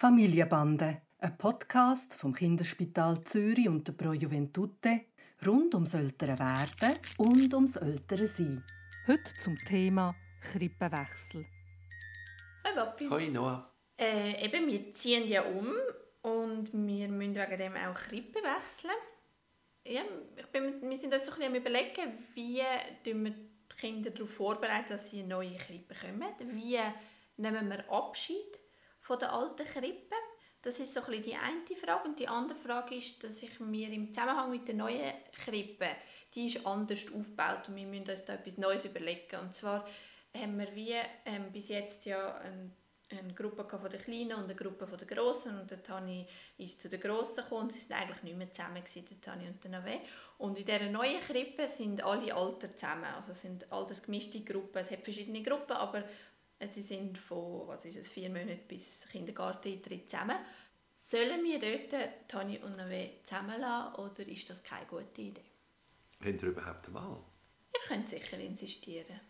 Familienbande, ein Podcast vom Kinderspital Zürich und der Pro Juventute rund ums ältere Werden und ums ältere Sein. Heute zum Thema Krippenwechsel. Hi Papi. Hoi Noah. Äh, eben, wir ziehen ja um und wir müssen wegen dem auch Krippe wechseln. Ja, ich bin, wir sind uns so ein bisschen am überlegen, wie wir die Kinder darauf vorbereiten, dass sie eine neue Krippe kommen. Wie nehmen wir Abschied von der alten Krippe? Das ist so ein die eine Frage. Und die andere Frage ist, dass ich mir im Zusammenhang mit der neuen Krippe, die ist anders aufgebaut und wir müssen uns da etwas Neues überlegen. Und zwar haben wir wie ähm, bis jetzt ja eine, eine Gruppe von der Kleinen und eine Gruppe von der Grossen und der Tani ist zu der Grossen gekommen und sie waren eigentlich nicht mehr zusammen, der Tani und der Nave. Und in dieser neuen Krippe sind alle Alter zusammen, also es sind alles gemischte Gruppen, es hat verschiedene Gruppen, aber Sie sind von was ist es, vier Monaten bis Kindergarteneintritt zusammen. Sollen wir dort Toni und Nave zusammenlassen oder ist das keine gute Idee? Haben Sie überhaupt eine Wahl? Ich könnte sicher insistieren.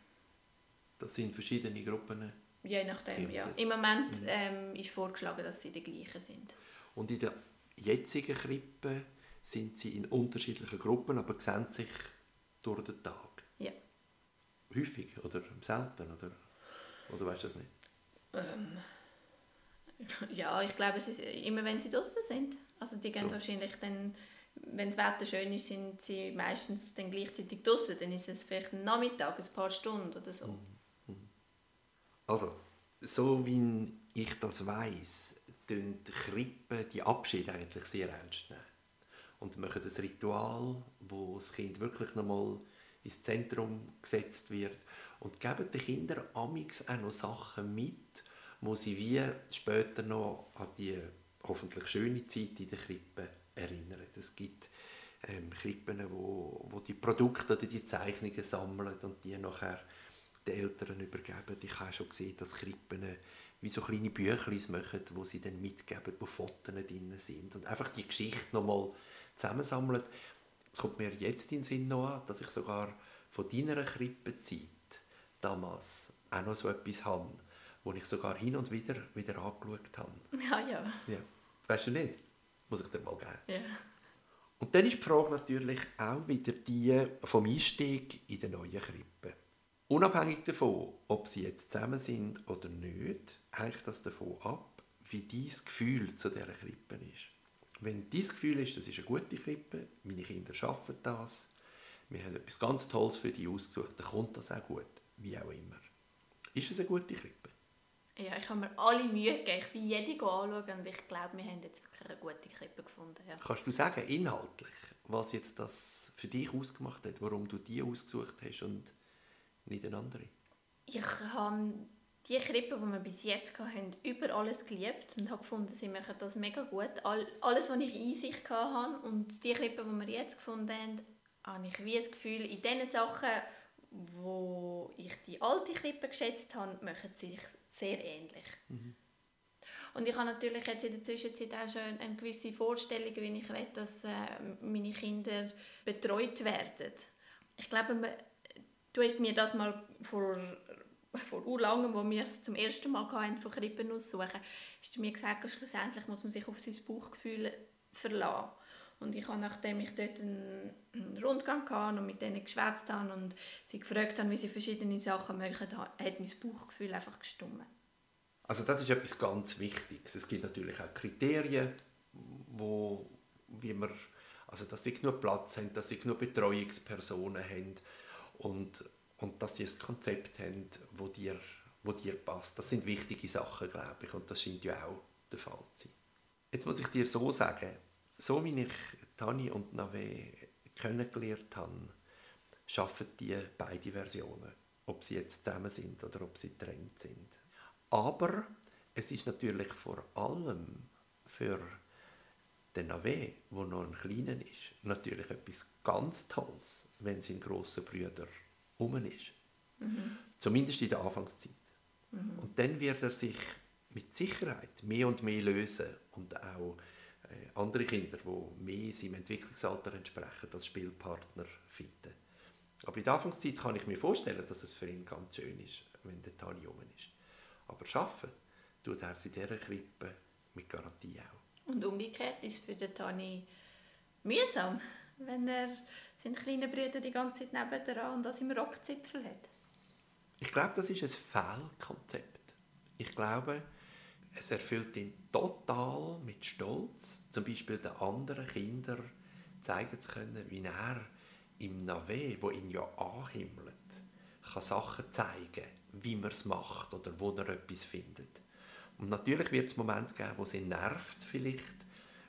Das sind verschiedene Gruppen? Je nachdem, ja. Im Moment mhm. ähm, ist vorgeschlagen, dass sie die gleichen sind. Und in der jetzigen Krippe sind sie in unterschiedlichen Gruppen, aber sehen sich durch den Tag? Ja. Häufig oder selten? Oder? Oder weißt du das nicht? Ähm, ja, ich glaube, es ist immer, wenn sie draußen sind. Also die gehen so. wahrscheinlich dann, wenn das Wetter schön ist, sind sie meistens dann gleichzeitig draußen. Dann ist es vielleicht ein Nachmittag, ein paar Stunden oder so. Mhm. mhm. Also, so wie ich das weiß, tun die Krippen die Abschied eigentlich sehr ernst nehmen. Und machen das Ritual, wo das Kind wirklich nochmal ins Zentrum gesetzt wird und geben den Kindern amix auch noch Sachen mit, wo sie wie später noch an die hoffentlich schöne Zeit in der Krippe erinnern. Es gibt ähm, Krippen, wo, wo die Produkte oder die Zeichnungen sammeln und die nachher den Eltern übergeben. Ich habe schon gesehen, dass Krippen wie so kleine Büchlein machen, wo sie dann mitgeben, wo Fotos drin sind und einfach die Geschichte nochmal zusammensammeln. Es kommt mir jetzt in den Sinn noch an, dass ich sogar von deiner Krippenzeit damals auch noch so etwas habe, wo ich sogar hin und wieder wieder angeschaut habe. Ja, ja. ja. Weißt du nicht? Muss ich dir mal geben. Ja. Und dann ist die Frage natürlich auch wieder die vom Einstieg in die neue Krippe. Unabhängig davon, ob sie jetzt zusammen sind oder nicht, hängt das davon ab, wie dein Gefühl zu dieser Krippe ist. Wenn dein Gefühl ist, das ist eine gute Krippe, meine Kinder schaffen das, wir haben etwas ganz Tolles für die ausgesucht, dann kommt das auch gut wie auch immer. Ist es eine gute Krippe? Ja, ich habe mir alle Mühe gegeben. Ich will jede anschauen und ich glaube, wir haben jetzt wirklich eine gute Krippe gefunden. Ja. Kannst du sagen, inhaltlich, was jetzt das für dich ausgemacht hat, warum du die ausgesucht hast und nicht eine andere? Ich habe die Krippe, die wir bis jetzt hatten, über alles geliebt und habe gefunden, sie machen das mega gut. alles, was ich Einsicht hatte und die Krippe, die wir jetzt gefunden haben, habe ich wie das Gefühl, in diesen Sachen wo ich die alte Krippe geschätzt habe, machen sie sich sehr ähnlich. Mhm. Und ich habe natürlich jetzt in der Zwischenzeit auch schon eine gewisse Vorstellung, wie ich will, dass äh, meine Kinder betreut werden. Ich glaube, du hast mir das mal vor, vor urlangem, wo wir es zum ersten Mal hatten, von Krippen aussuchen, du mir gesagt, dass schlussendlich muss man sich auf sein Bauchgefühl verlassen. Und ich habe, nachdem ich dort einen, Rundgang hatte und mit denen geschwätzt habe und sie gefragt haben, wie sie verschiedene Sachen machen, hat mein Bauchgefühl einfach gestummt. Also das ist etwas ganz Wichtiges. Es gibt natürlich auch Kriterien, wo, wie man, also dass sie genug Platz haben, dass sie genug Betreuungspersonen haben und, und dass sie ein Konzept haben, wo dir, wo dir passt. Das sind wichtige Sachen, glaube ich, und das scheint ja auch der Fall zu sein. Jetzt muss ich dir so sagen, so wie ich Tani und Nave kennengelernt habe, schaffen die beide Versionen, ob sie jetzt zusammen sind oder ob sie getrennt sind. Aber es ist natürlich vor allem für den Nave, wo noch ein kleiner ist, natürlich etwas ganz Tolles, wenn sein grosser Bruder um ist. Mhm. Zumindest in der Anfangszeit. Mhm. Und dann wird er sich mit Sicherheit mehr und mehr lösen und auch äh, andere Kinder, die mehr seinem Entwicklungsalter entsprechen, als Spielpartner finden. Aber in der Anfangszeit kann ich mir vorstellen, dass es für ihn ganz schön ist, wenn der Tani jung ist. Aber schaffen tut er in dieser Krippe mit Garantie auch. Und umgekehrt ist es für den Tani mühsam, wenn er seinen kleinen Bruder die ganze Zeit nebenan und das im Rockzipfel hat. Ich glaube, das ist ein Fehlkonzept. Ich glaube, es erfüllt ihn total mit Stolz, zum Beispiel den anderen Kindern zeigen zu können, wie er im Nave, wo ihn ja anhimmelt, kann Sachen zeigen, wie man es macht oder wo er etwas findet. Und natürlich wird es Momente geben, wo ihn nervt vielleicht,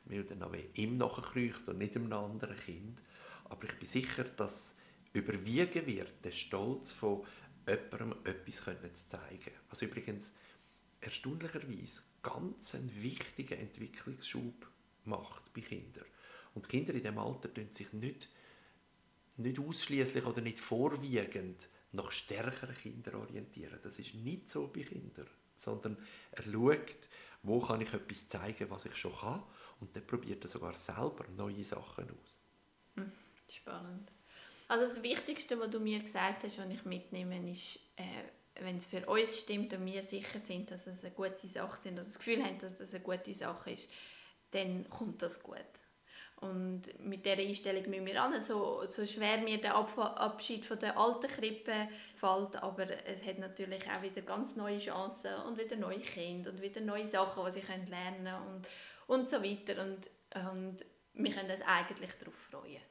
weil der Nave ihm nachkriecht und nicht einem anderen Kind. Aber ich bin sicher, dass überwiegen wird der Stolz von jemandem etwas zu zeigen. Was übrigens erstaunlicherweise ganz einen wichtigen Entwicklungsschub macht bei Kindern. Und Kinder in diesem Alter tun sich nicht, nicht ausschließlich oder nicht vorwiegend nach stärkeren Kindern orientieren. Das ist nicht so bei Kindern, sondern er schaut, wo kann ich etwas zeigen, was ich schon kann und dann probiert er sogar selber neue Sachen aus. Hm, spannend. Also das Wichtigste, was du mir gesagt hast, was ich mitnehme, ist, äh, wenn es für uns stimmt und wir sicher sind, dass es eine gute Sache sind oder das Gefühl haben, dass es eine gute Sache ist, dann kommt das gut. Und mit dieser Einstellung müssen wir an. So, so schwer mir der Abschied von der alten Krippe fällt, aber es hat natürlich auch wieder ganz neue Chancen und wieder neue Kinder und wieder neue Sachen, die sie lernen und, und so weiter. Und, und wir können uns eigentlich darauf freuen.